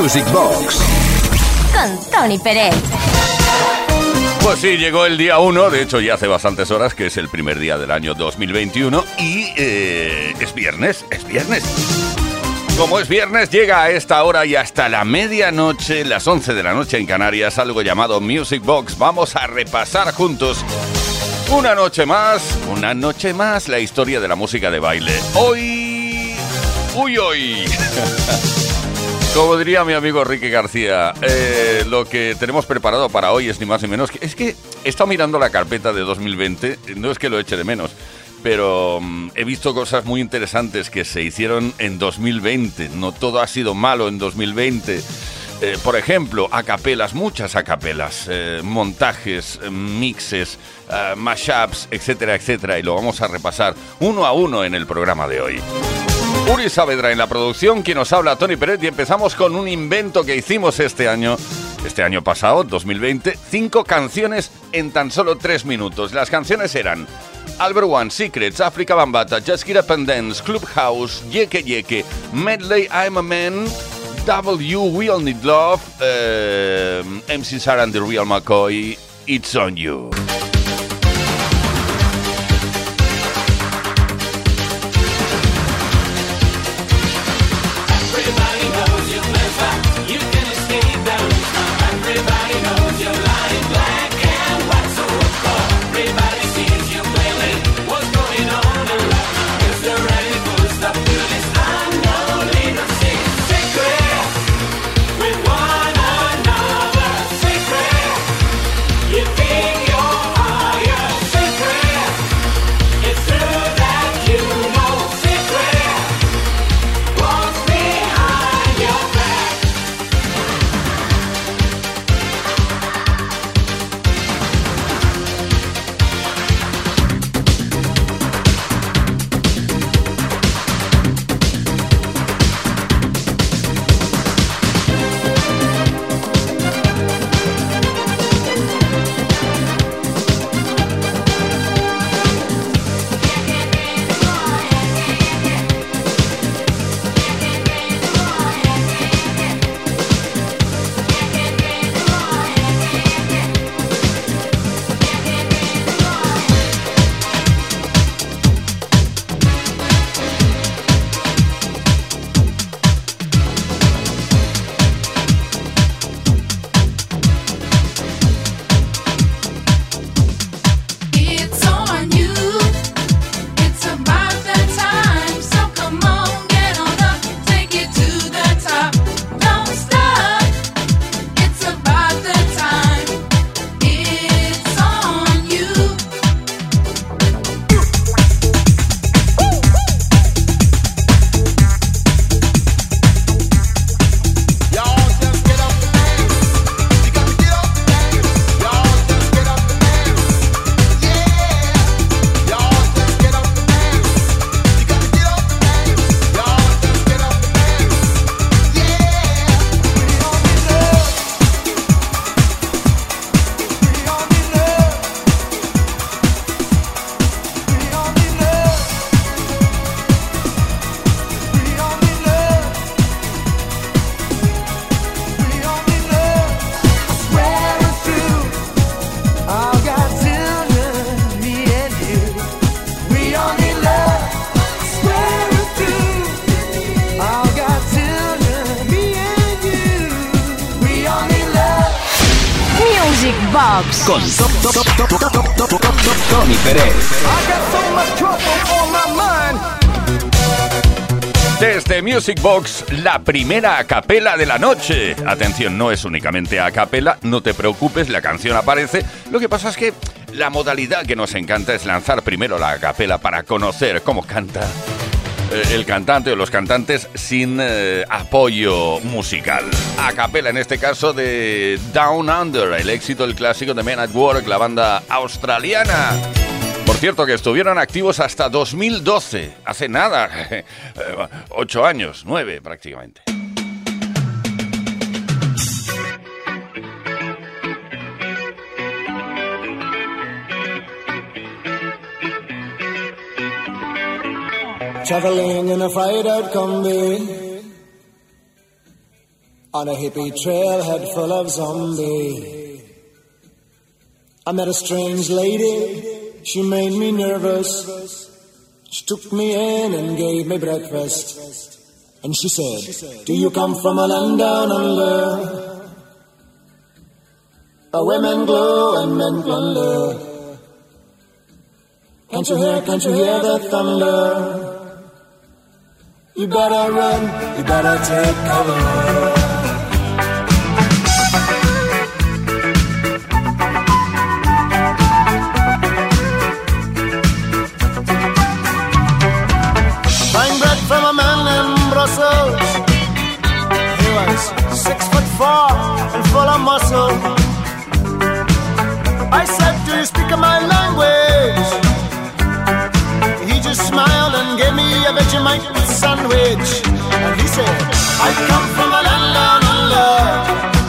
Music Box. Con Tony Pérez. Pues sí, llegó el día 1, de hecho ya hace bastantes horas que es el primer día del año 2021 y eh, es viernes, es viernes. Como es viernes, llega a esta hora y hasta la medianoche, las 11 de la noche en Canarias, algo llamado Music Box. Vamos a repasar juntos una noche más, una noche más, la historia de la música de baile. Hoy... Uy, hoy. Como diría mi amigo Ricky García, eh, lo que tenemos preparado para hoy es ni más ni menos que... Es que he estado mirando la carpeta de 2020, no es que lo eche de menos, pero mm, he visto cosas muy interesantes que se hicieron en 2020. No todo ha sido malo en 2020. Eh, por ejemplo, acapelas, muchas acapelas, eh, montajes, mixes, mashups, etcétera, etcétera, y lo vamos a repasar uno a uno en el programa de hoy. Uri Saavedra en la producción, quien nos habla Tony Pérez y empezamos con un invento que hicimos este año, este año pasado, 2020, cinco canciones en tan solo tres minutos. Las canciones eran Albert One, Secrets, Africa Bambata, Just Get Up and Dance, Clubhouse, Yeke Yeke, Medley, I'm a Man, W, We All Need Love, eh, MC Sarah and the Real McCoy, It's On You. Music Box, la primera a capela de la noche. Atención, no es únicamente a capela, no te preocupes, la canción aparece. Lo que pasa es que la modalidad que nos encanta es lanzar primero la capela para conocer cómo canta eh, el cantante o los cantantes sin eh, apoyo musical. A capela en este caso de Down Under, el éxito del clásico de Men at Work, la banda australiana. Cierto, que estuvieron activos hasta 2012, hace nada, ocho años, nueve prácticamente. Traveling in a fried combi on a hippie trailhead full of zombies. I met a strange lady, she made me nervous. She took me in and gave me breakfast. And she said, Do you come from a land down under? Where women glow and men plunder. Can't you hear, can't you hear the thunder? You better run, you better take cover. Muscle. I said, Do you speak my language? He just smiled and gave me a Vegemite sandwich. And he said, I come from a land down under.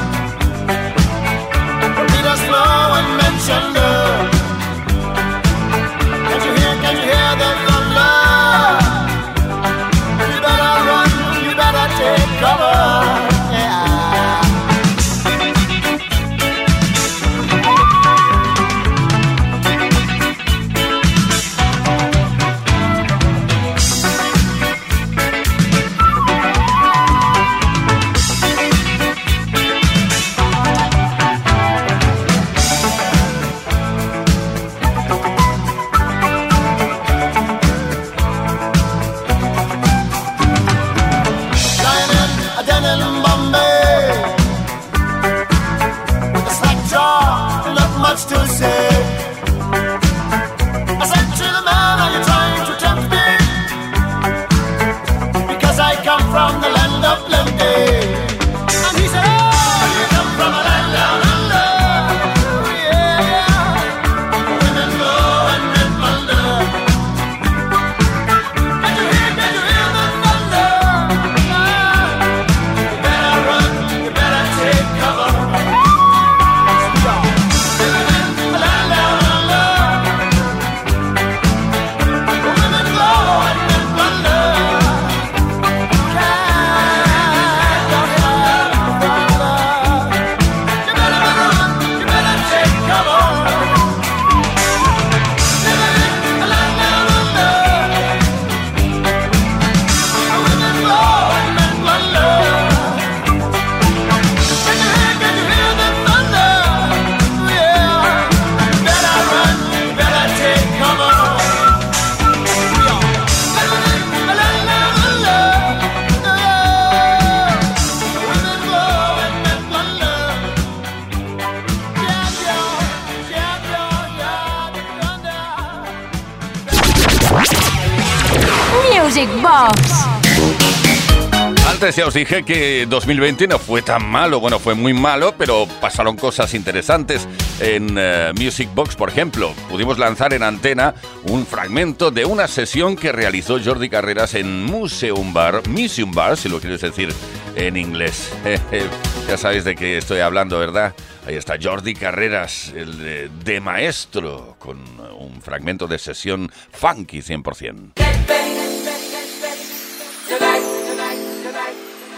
Ya os dije que 2020 no fue tan malo, bueno, fue muy malo, pero pasaron cosas interesantes. En eh, Music Box, por ejemplo, pudimos lanzar en antena un fragmento de una sesión que realizó Jordi Carreras en Museum Bar, Museum Bar, si lo quieres decir en inglés. ya sabéis de qué estoy hablando, ¿verdad? Ahí está Jordi Carreras, el de, de maestro, con un fragmento de sesión funky 100%.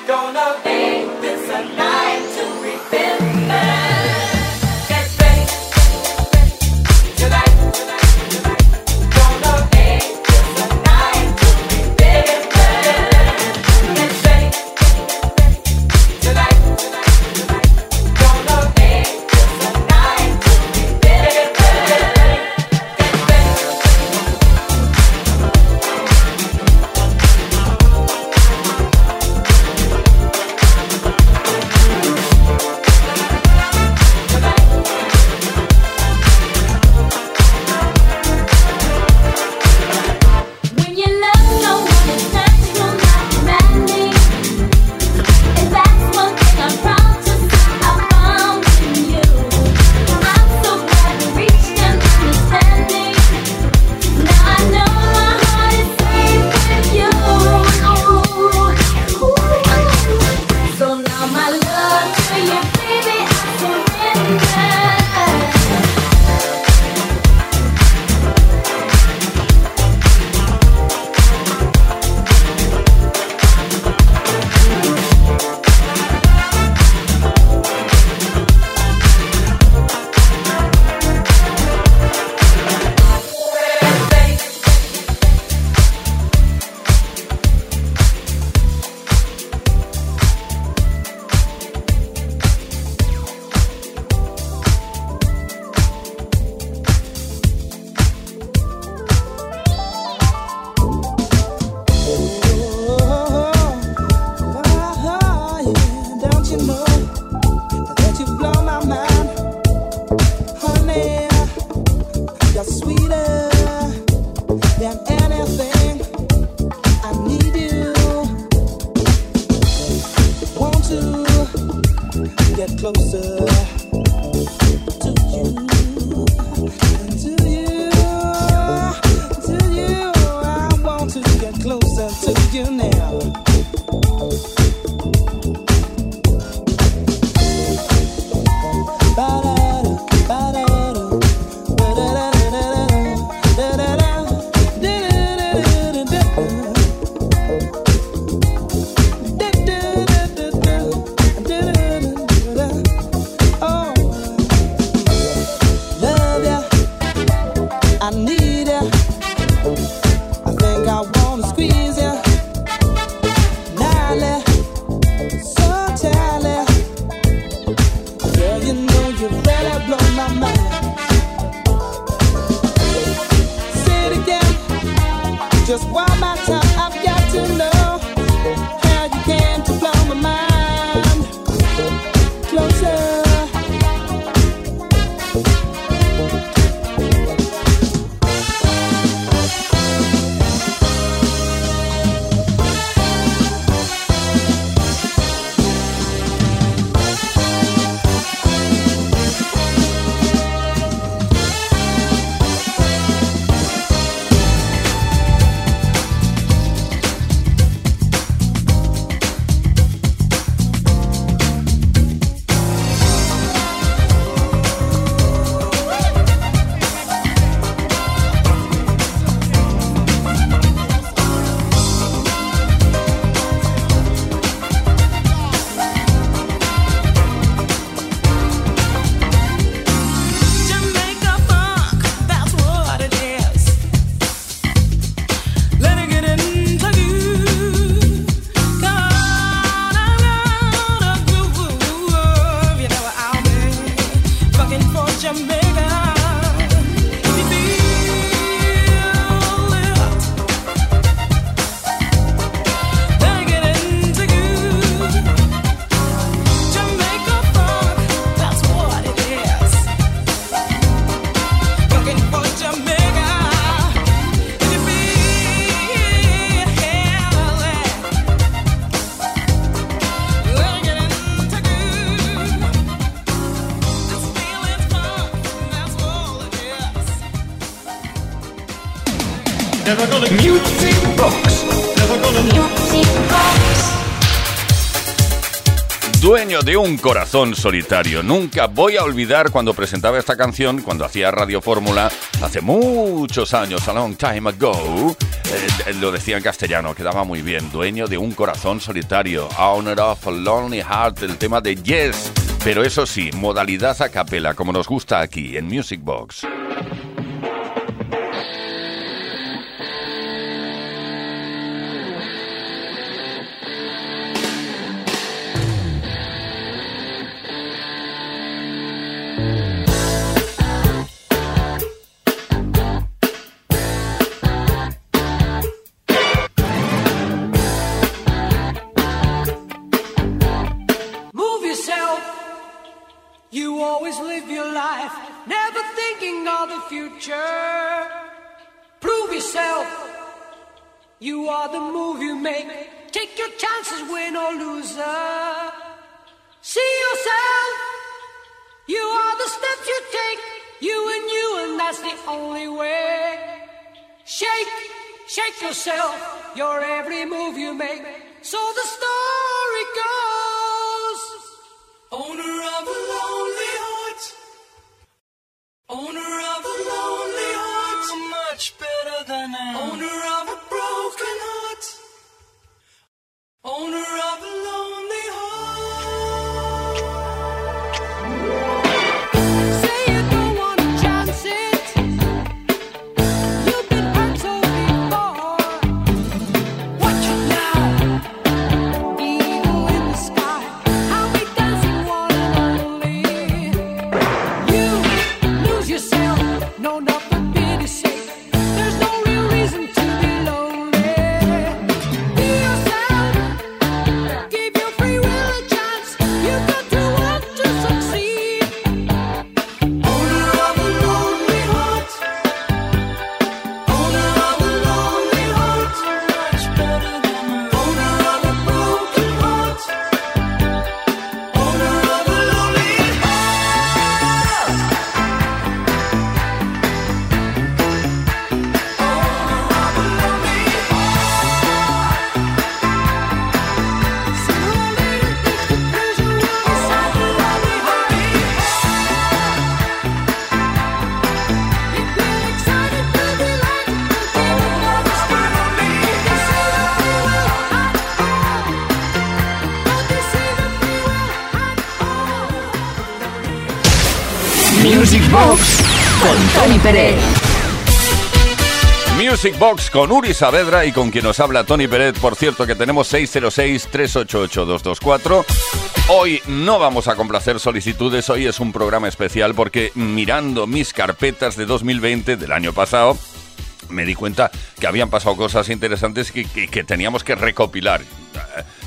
Gonna make this a night to remember. Dueño de un corazón solitario. Nunca voy a olvidar cuando presentaba esta canción, cuando hacía Radio Fórmula, hace muchos años, a long time ago. Eh, lo decía en castellano, quedaba muy bien. Dueño de un corazón solitario. Owner of a Lonely Heart, el tema de Yes. Pero eso sí, modalidad a capela, como nos gusta aquí en Music Box. are the move you make. Take your chances, win or lose. See yourself. You are the steps you take. You and you, and that's the only way. Shake, shake yourself. Your every move you make. So the story goes. Owner of a lonely heart. Owner of a lonely much better than an. Owner of a broken heart. Owner of a lonely con Tony Pérez. Music Box con Uri Saavedra y con quien nos habla Tony Pérez. Por cierto, que tenemos 606-388-224. Hoy no vamos a complacer solicitudes, hoy es un programa especial porque mirando mis carpetas de 2020 del año pasado, me di cuenta que habían pasado cosas interesantes que, que teníamos que recopilar.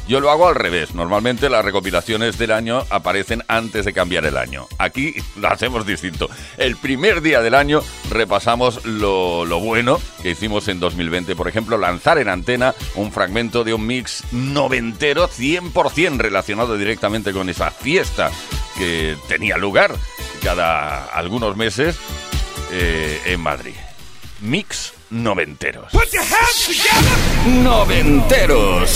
Yo lo hago al revés. Normalmente las recopilaciones del año aparecen antes de cambiar el año. Aquí lo hacemos distinto. El primer día del año repasamos lo, bueno que hicimos en 2020. Por ejemplo, lanzar en antena un fragmento de un mix noventero 100% relacionado directamente con esa fiesta que tenía lugar cada algunos meses eh, en Madrid. Mix noventeros. Noventeros.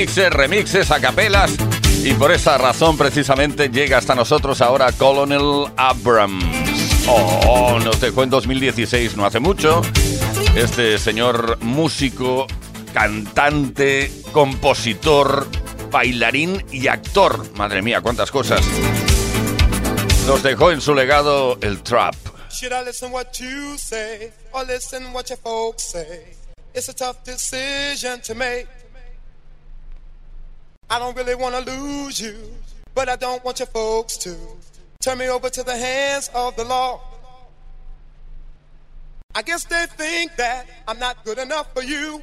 Mixes, remixes, acapelas y por esa razón precisamente llega hasta nosotros ahora Colonel Abrams. Oh, nos dejó en 2016, no hace mucho. Este señor músico, cantante, compositor, bailarín y actor. Madre mía, cuántas cosas. Nos dejó en su legado el trap. Should I listen what you say or listen what your folks say? It's a tough decision. I don't really want to lose you, but I don't want your folks to turn me over to the hands of the law. I guess they think that I'm not good enough for you.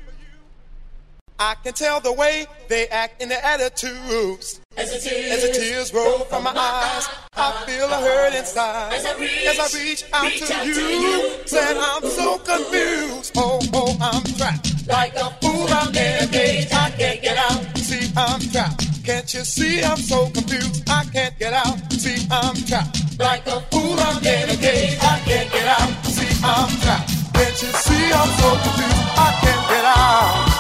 I can tell the way they act in their attitudes. As the tears, As the tears roll from my eyes, I feel a hurt inside. As I reach, As I reach out, reach to, out you, to you, said I'm so confused. Oh, oh, I'm trapped. Like a fool, I'm in a cage. I can't get out. I'm trapped. Can't you see I'm so confused? I can't get out. See, I'm trapped. Like a fool, I'm cage. I can't get out. See, I'm trapped. Can't you see I'm so confused? I can't get out.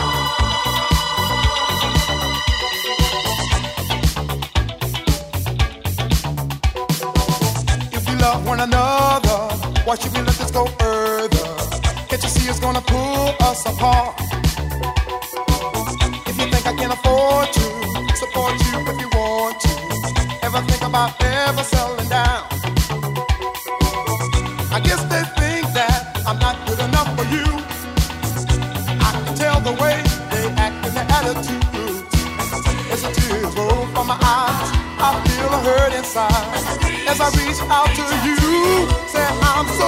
If we love one another. Why should we let this go further? Can't you see it's gonna pull us apart? If you think I can afford ever down? I guess they think that I'm not good enough for you. I can tell the way they act and their attitudes. As the tears roll from my eyes, I feel a hurt inside as I reach out to you. Say I'm so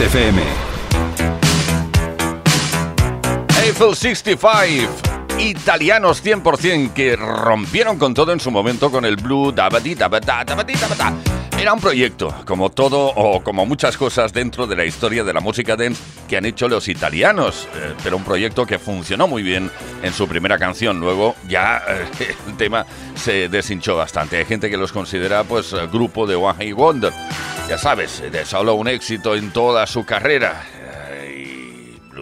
FM. Eiffel 65 italianos 100% que rompieron con todo en su momento con el blue dabadi dabada. Era un proyecto, como todo o como muchas cosas dentro de la historia de la música dance que han hecho los italianos, eh, pero un proyecto que funcionó muy bien en su primera canción. Luego ya eh, el tema se deshinchó bastante. Hay gente que los considera pues grupo de One Hit Wonder. Ya sabes, de solo un éxito en toda su carrera.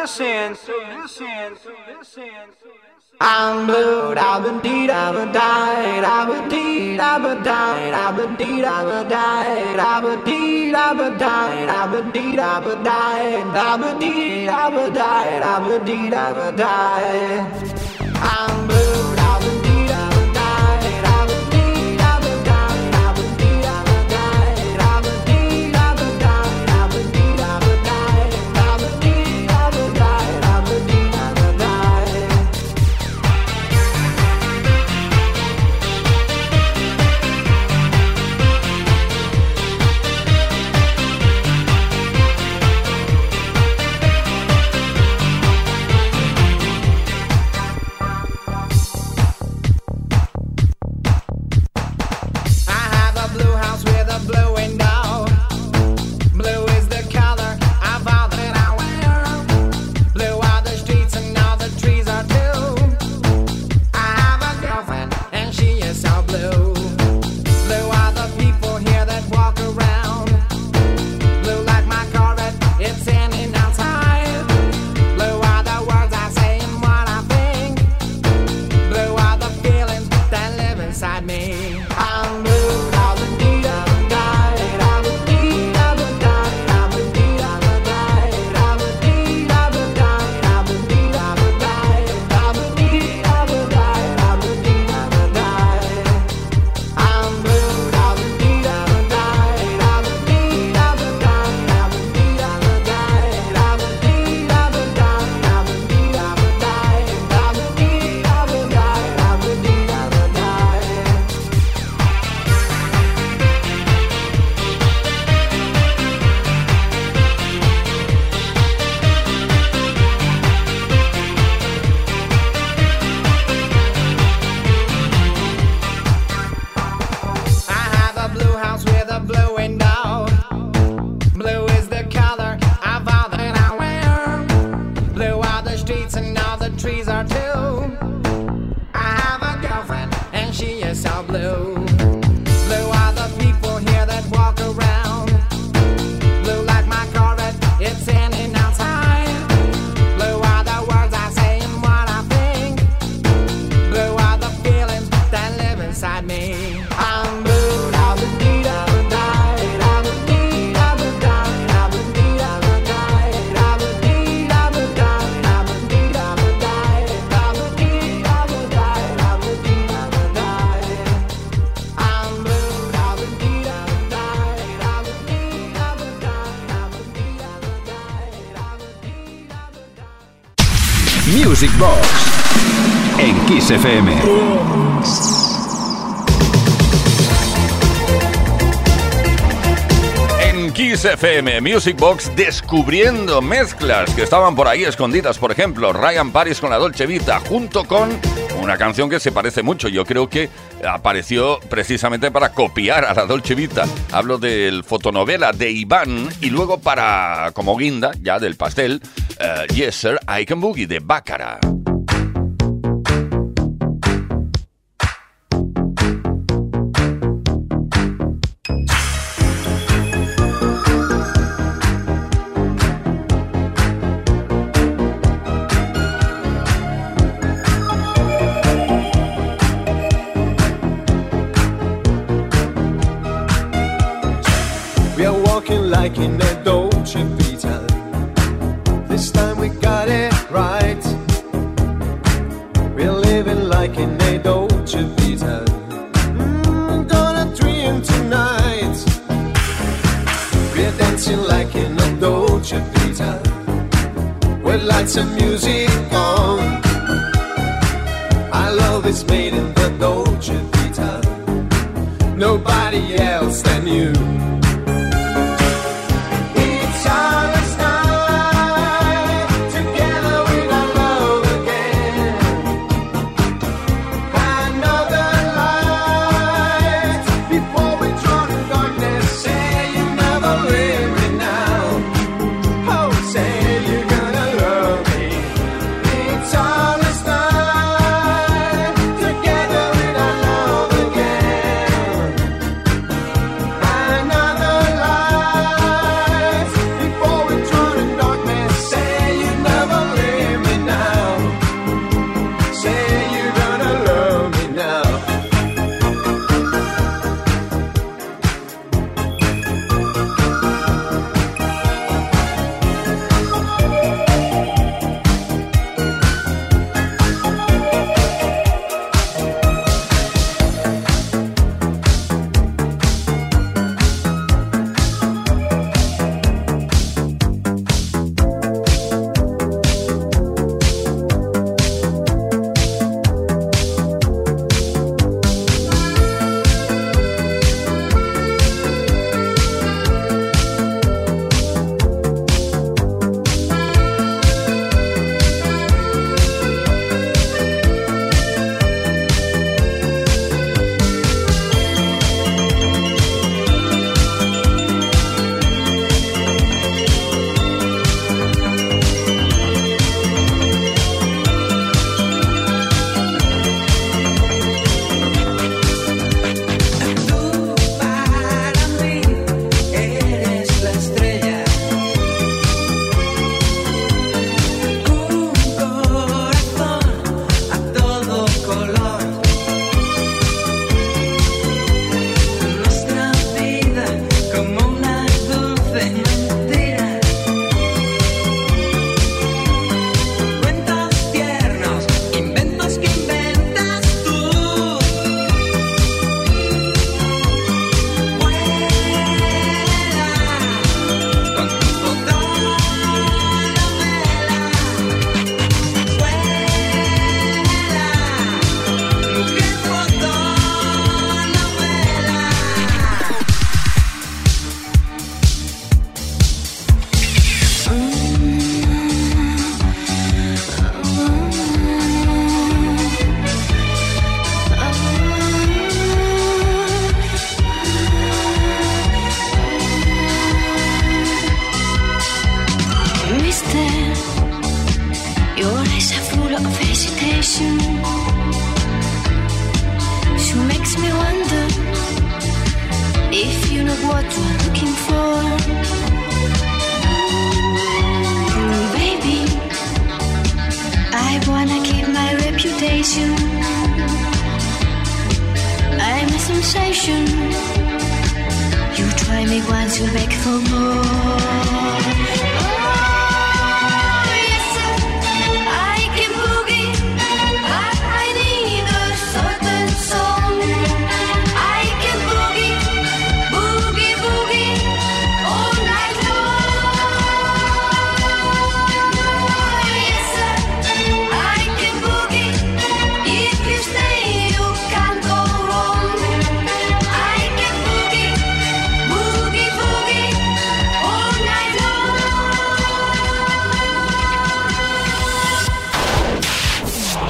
listen, listen, listen. I'm blue, I've been deed, I've been died, I've been deed, I've been died, I've been deed, I've been died, I've been deed, I've been died, I've been deed, I've been died, I've been deed, I've been died, I've been deed, I've been died. I'm blue. Music Box en Kiss FM. En Kiss FM Music Box descubriendo mezclas que estaban por ahí escondidas. Por ejemplo, Ryan Paris con la Dolce Vita junto con una canción que se parece mucho. Yo creo que apareció precisamente para copiar a la Dolce Vita. Hablo del fotonovela de Iván y luego para, como guinda, ya del pastel, eh, Yes Sir, I Can Boogie de Bácara.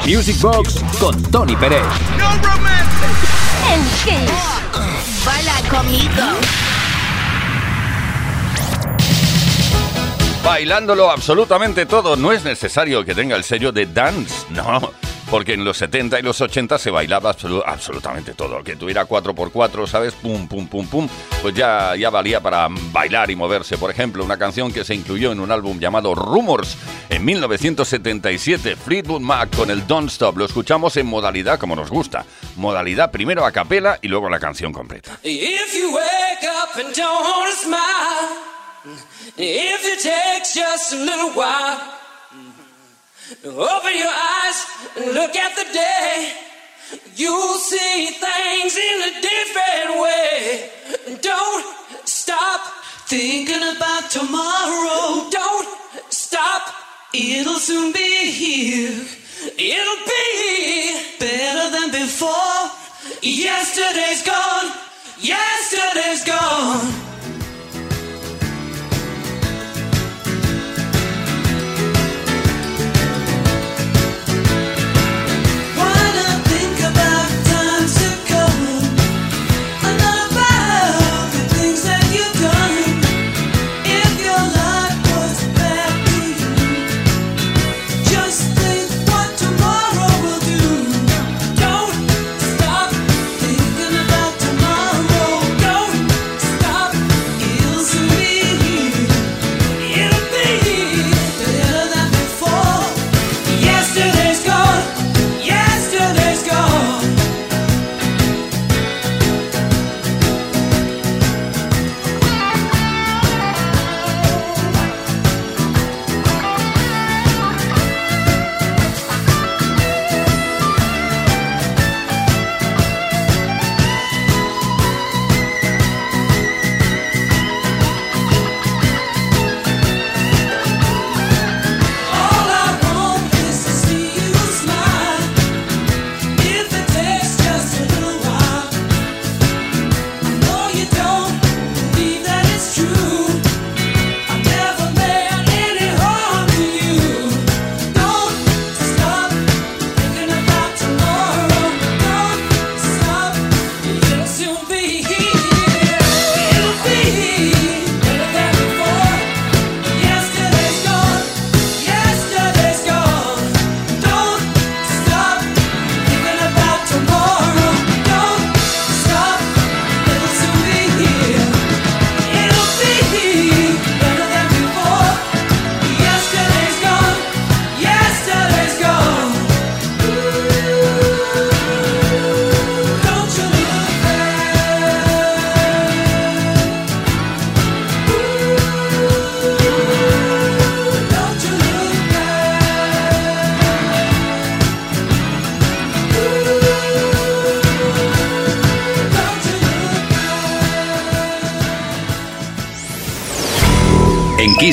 Music Box con Tony Pérez. No en Kiss. Baila conmigo. Bailándolo absolutamente todo, no es necesario que tenga el sello de dance, no porque en los 70 y los 80 se bailaba absolutamente todo. Que tuviera 4x4, ¿sabes? Pum, pum, pum, pum. Pues ya, ya valía para bailar y moverse. Por ejemplo, una canción que se incluyó en un álbum llamado Rumors en 1977, Fleetwood Mac con el Don't Stop. Lo escuchamos en modalidad como nos gusta. Modalidad primero a capela y luego la canción completa. If you wake up and don't smile, if it takes just a little while. Open your eyes and look at the day. You'll see things in a different way. Don't stop thinking about tomorrow. Don't stop, it'll soon be here. It'll be better than before. Yesterday's gone. Yesterday's gone.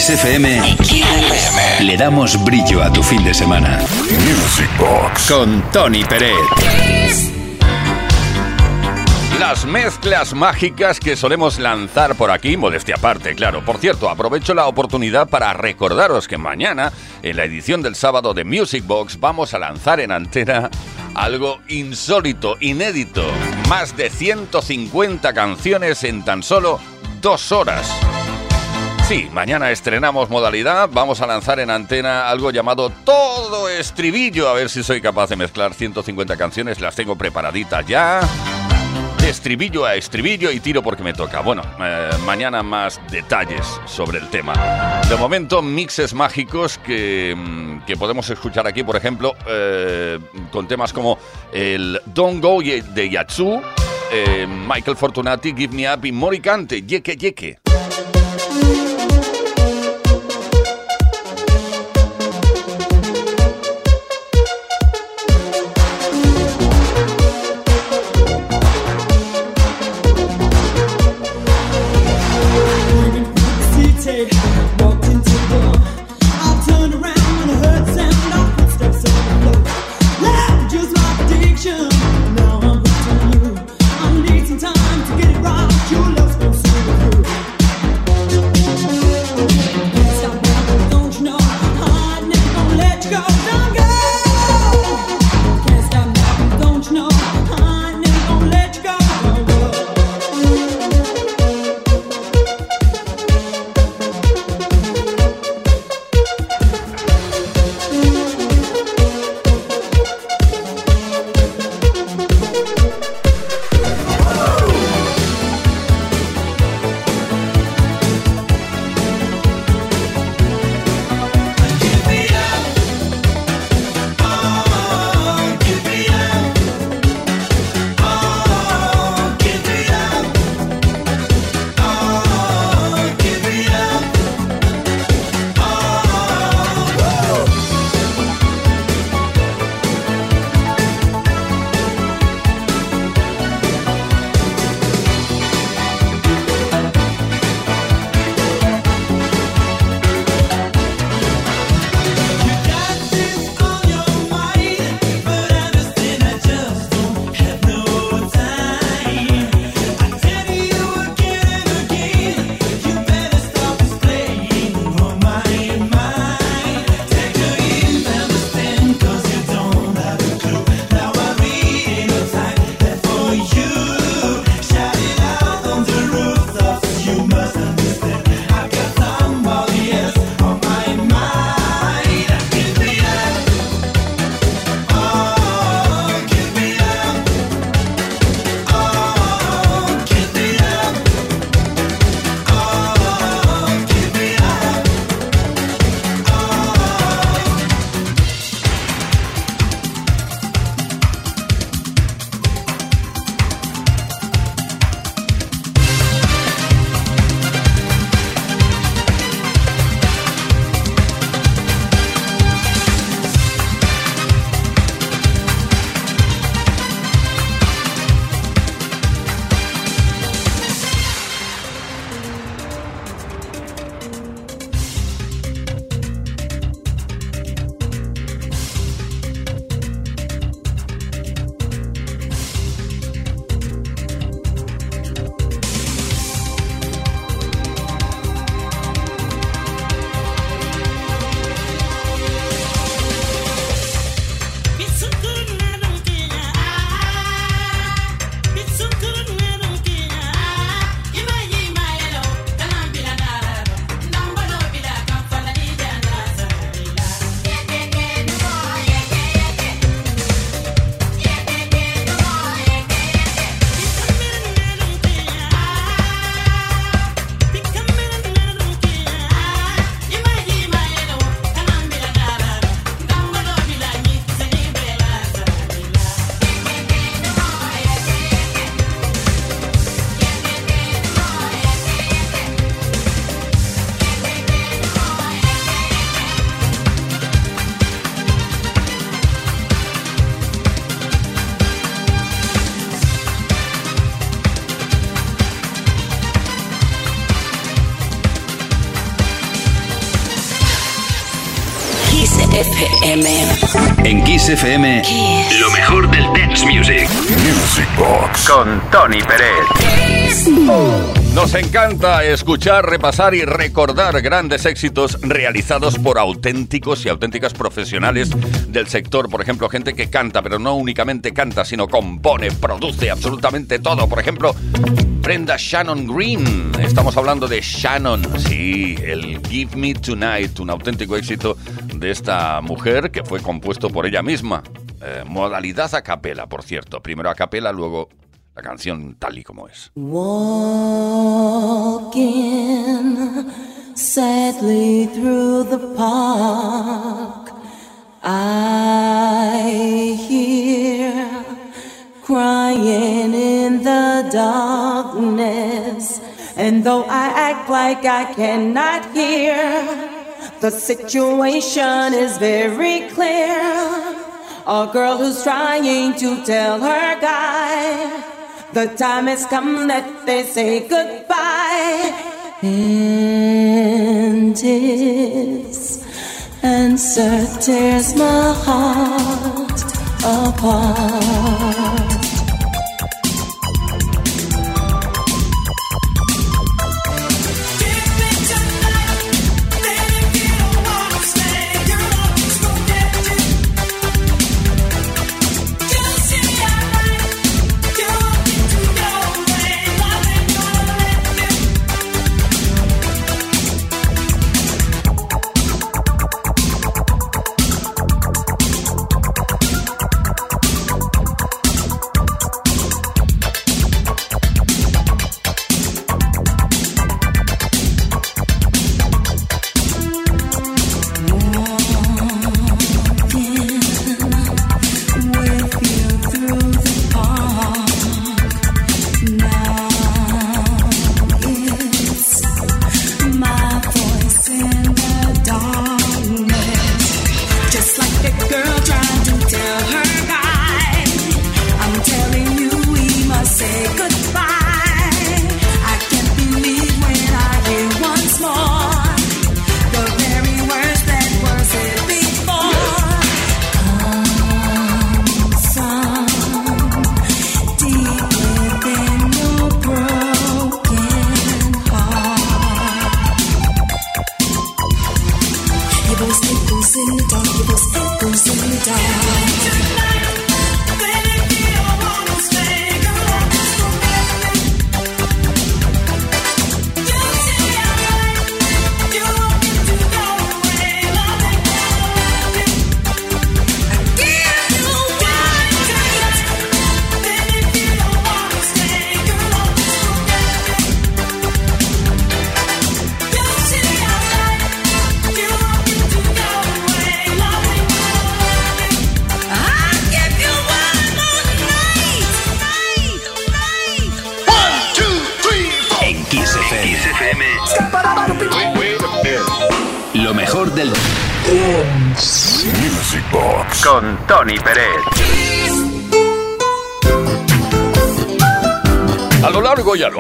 XFM le damos brillo a tu fin de semana. Music Box con Tony Pérez. Las mezclas mágicas que solemos lanzar por aquí, modestia aparte, claro. Por cierto, aprovecho la oportunidad para recordaros que mañana, en la edición del sábado de Music Box, vamos a lanzar en antena algo insólito, inédito. Más de 150 canciones en tan solo dos horas. Sí, mañana estrenamos modalidad. Vamos a lanzar en antena algo llamado Todo Estribillo. A ver si soy capaz de mezclar 150 canciones. Las tengo preparaditas ya. De estribillo a estribillo y tiro porque me toca. Bueno, eh, mañana más detalles sobre el tema. De momento, mixes mágicos que, mm, que podemos escuchar aquí, por ejemplo, eh, con temas como el Don't Go de Yatsu, eh, Michael Fortunati, Give Me Up y Moricante, Yeke Yeke. En Kiss FM, lo mejor del dance music. Music Box. Con Tony Pérez. Nos encanta escuchar, repasar y recordar grandes éxitos realizados por auténticos y auténticas profesionales del sector. Por ejemplo, gente que canta, pero no únicamente canta, sino compone, produce absolutamente todo. Por ejemplo, Brenda Shannon Green. Estamos hablando de Shannon. Sí, el Give Me Tonight, un auténtico éxito de esta mujer que fue compuesto por ella misma. Eh, modalidad a capela, por cierto. Primero a capela, luego la canción tal y como es. Walking sadly through the park, I hear crying in the darkness, and though I act like I cannot hear. The situation is very clear. A girl who's trying to tell her guy the time has come that they say goodbye. And his answer tears my heart apart.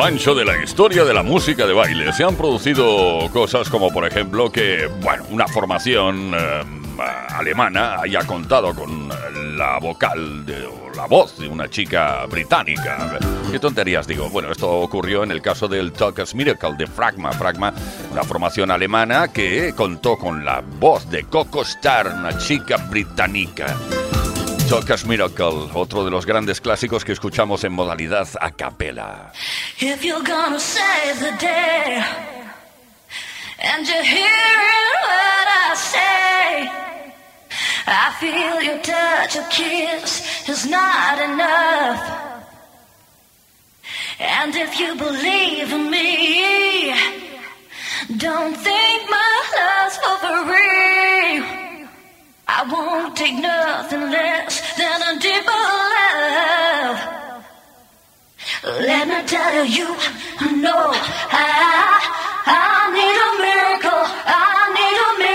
Ancho de la historia de la música de baile se han producido cosas como por ejemplo que, bueno, una formación eh, alemana haya contado con la vocal de, la voz de una chica británica. ¿Qué tonterías digo? Bueno, esto ocurrió en el caso del Talkers Miracle de Fragma. Fragma, una formación alemana que contó con la voz de Coco Star, una chica británica. Talkers Miracle, otro de los grandes clásicos que escuchamos en modalidad a capela. If you're gonna save the day, and you're hearing what I say, I feel your touch, a kiss is not enough. And if you believe in me, don't think my love's for free. I won't take nothing less than a deeper love. Let me tell you, no, I, I need a miracle. I need a miracle.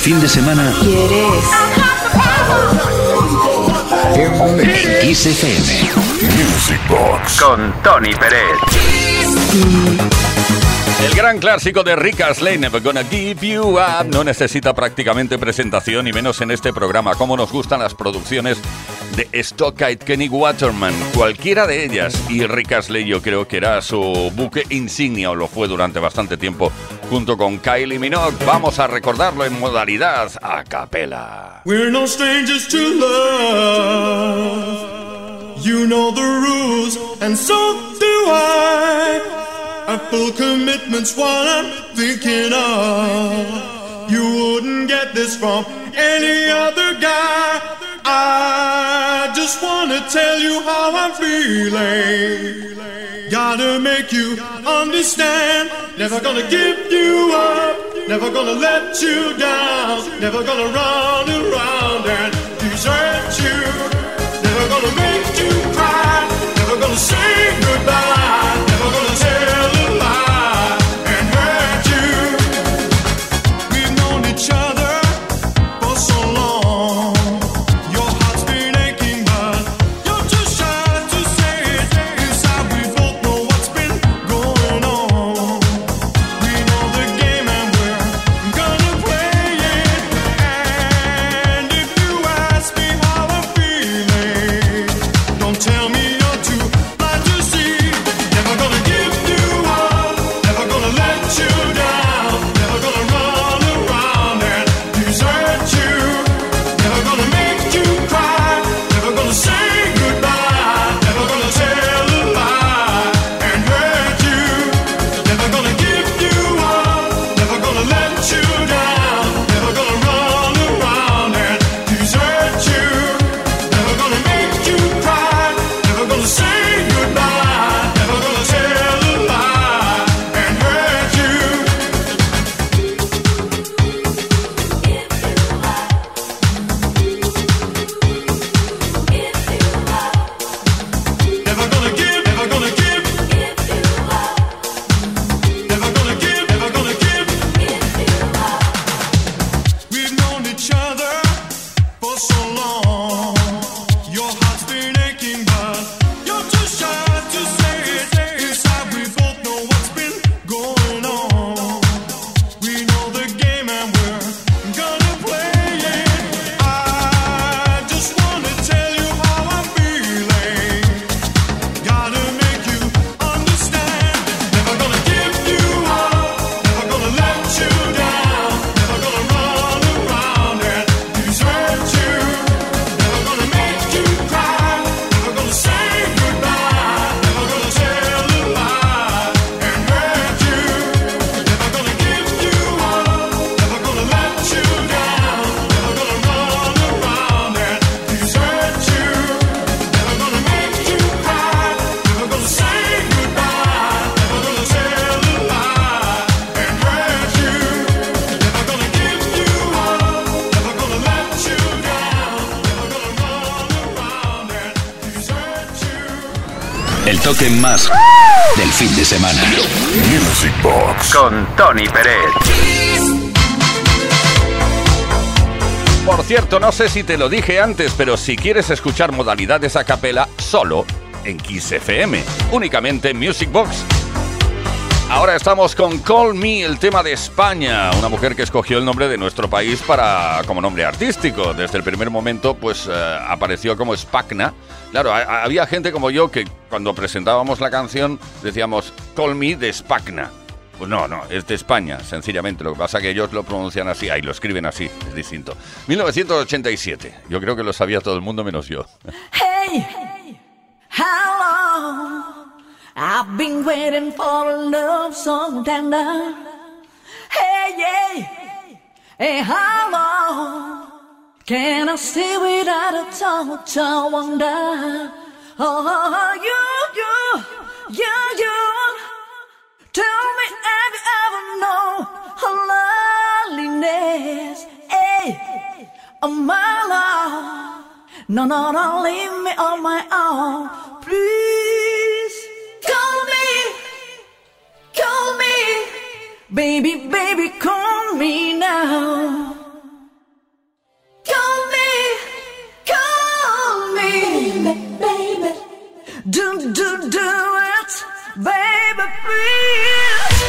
Fin de semana. ¿Quieres? En Kiss FM. Music Box con Tony Pérez. El gran clásico de Rick Astley, Never Gonna Give You Up, no necesita prácticamente presentación y menos en este programa. Como nos gustan las producciones de Stockite Kenny Waterman, cualquiera de ellas. Y Rick Astley yo creo que era su buque insignia o lo fue durante bastante tiempo junto con Kylie Minogue. Vamos a recordarlo en modalidad a capela. We're no strangers to love. You know the rules, and so do I. A full commitment's what I'm thinking of. You wouldn't get this from any other guy. I just wanna tell you how I'm feeling. Gotta make you understand. Never gonna give you up. Never gonna let you down. Never gonna run around and desert you. Never gonna make you cry. Never gonna say goodbye. Más del fin de semana. Music Box con Tony Pérez. Por cierto, no sé si te lo dije antes, pero si quieres escuchar modalidades a capela, solo en Kiss FM, únicamente en Music Box. Ahora estamos con Call Me, el tema de España, una mujer que escogió el nombre de nuestro país para como nombre artístico. Desde el primer momento, pues eh, apareció como Spagna. Claro, ha- había gente como yo que cuando presentábamos la canción decíamos Call Me de Spagna. Pues no, no, es de España, sencillamente. Lo que pasa es que ellos lo pronuncian así, ahí lo escriben así, es distinto. 1987, yo creo que lo sabía todo el mundo menos yo. Hey, long I've been waiting for a love so tender. Hey, yeah, hey, how long can I stay without a touch? I wonder. Oh, you, you, you, you. Tell me, have you ever known her loneliness? Hey, oh my love. No, no, don't leave me on my own. Please, Call me, baby, baby, call me now. Call me, call me, baby, baby. Do, do, do it, baby, please.